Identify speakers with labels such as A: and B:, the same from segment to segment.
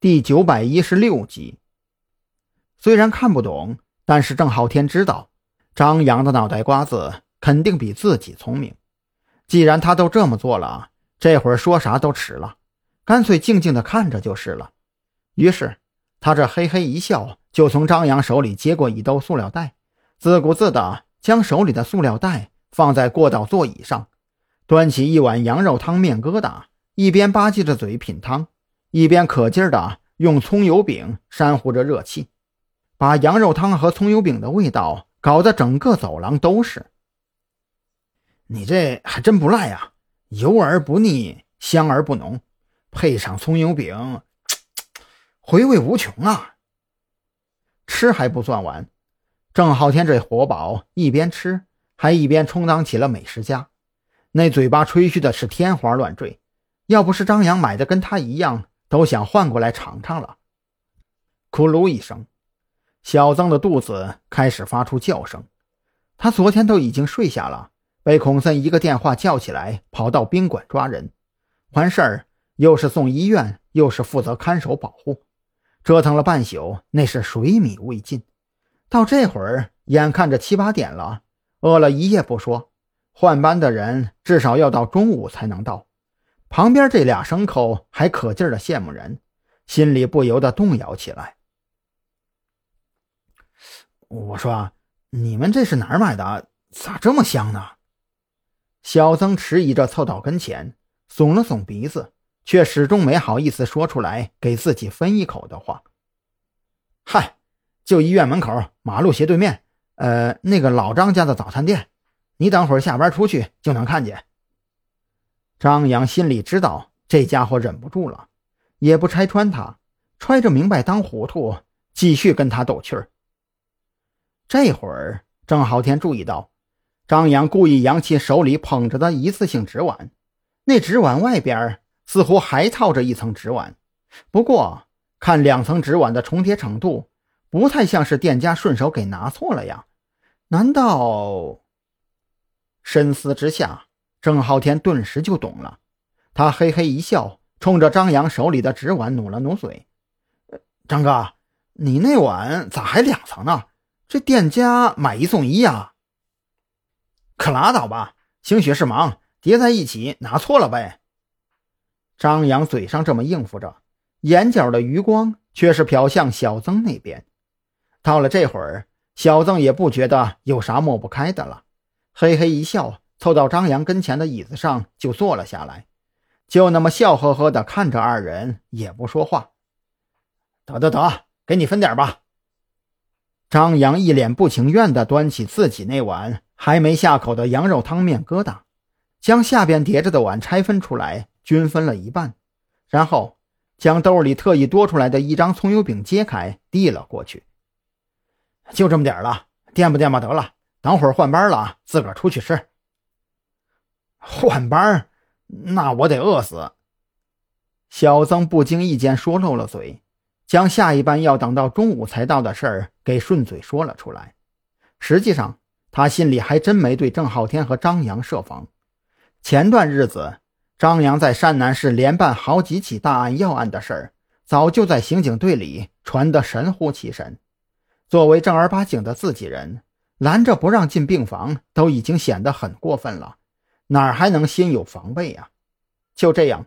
A: 第九百一十六集。虽然看不懂，但是郑浩天知道，张扬的脑袋瓜子肯定比自己聪明。既然他都这么做了，这会儿说啥都迟了，干脆静静的看着就是了。于是，他这嘿嘿一笑，就从张扬手里接过一兜塑料袋，自顾自的将手里的塑料袋放在过道座椅上，端起一碗羊肉汤面疙瘩，一边吧唧着嘴品汤。一边可劲儿的用葱油饼扇呼着热气，把羊肉汤和葱油饼的味道搞得整个走廊都是。你这还真不赖呀，油而不腻，香而不浓，配上葱油饼，回味无穷啊！吃还不算完，郑浩天这活宝一边吃还一边充当起了美食家，那嘴巴吹嘘的是天花乱坠。要不是张扬买的跟他一样。都想换过来尝尝了。咕噜一声，小曾的肚子开始发出叫声。他昨天都已经睡下了，被孔森一个电话叫起来，跑到宾馆抓人，完事儿又是送医院，又是负责看守保护，折腾了半宿，那是水米未进。到这会儿，眼看着七八点了，饿了一夜不说，换班的人至少要到中午才能到。旁边这俩牲口还可劲儿的羡慕人，心里不由得动摇起来。我说：“你们这是哪儿买的？咋这么香呢？”小曾迟疑着凑到跟前，耸了耸鼻子，却始终没好意思说出来给自己分一口的话。“嗨，就医院门口马路斜对面，呃，那个老张家的早餐店，你等会儿下班出去就能看见。”张扬心里知道这家伙忍不住了，也不拆穿他，揣着明白当糊涂，继续跟他斗气儿。这会儿，郑浩天注意到，张扬故意扬起手里捧着的一次性纸碗，那纸碗外边似乎还套着一层纸碗，不过看两层纸碗的重叠程度，不太像是店家顺手给拿错了呀？难道？深思之下。郑浩天顿时就懂了，他嘿嘿一笑，冲着张扬手里的纸碗努了努嘴：“张哥，你那碗咋还两层呢？这店家买一送一呀？”“可拉倒吧，兴许是忙叠在一起拿错了呗。”张扬嘴上这么应付着，眼角的余光却是瞟向小曾那边。到了这会儿，小曾也不觉得有啥抹不开的了，嘿嘿一笑。凑到张扬跟前的椅子上就坐了下来，就那么笑呵呵地看着二人，也不说话。得得得，给你分点吧。张扬一脸不情愿地端起自己那碗还没下口的羊肉汤面疙瘩，将下边叠着的碗拆分出来，均分了一半，然后将兜里特意多出来的一张葱油饼揭开，递了过去。就这么点了，垫吧垫吧得了，等会儿换班了，自个儿出去吃。换班那我得饿死。小曾不经意间说漏了嘴，将下一班要等到中午才到的事儿给顺嘴说了出来。实际上，他心里还真没对郑浩天和张扬设防。前段日子，张扬在山南市连办好几起大案要案的事儿，早就在刑警队里传得神乎其神。作为正儿八经的自己人，拦着不让进病房，都已经显得很过分了。哪儿还能心有防备呀？就这样，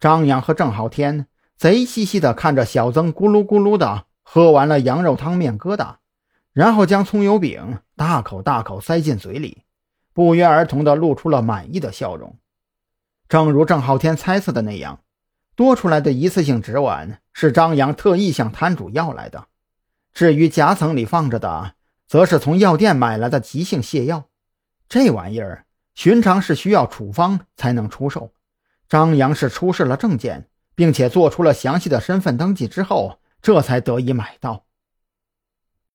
A: 张扬和郑浩天贼兮兮地看着小曾咕噜咕噜地喝完了羊肉汤面疙瘩，然后将葱油饼大口大口塞进嘴里，不约而同地露出了满意的笑容。正如郑浩天猜测的那样，多出来的一次性纸碗是张扬特意向摊主要来的，至于夹层里放着的，则是从药店买来的急性泻药。这玩意儿。寻常是需要处方才能出售，张扬是出示了证件，并且做出了详细的身份登记之后，这才得以买到。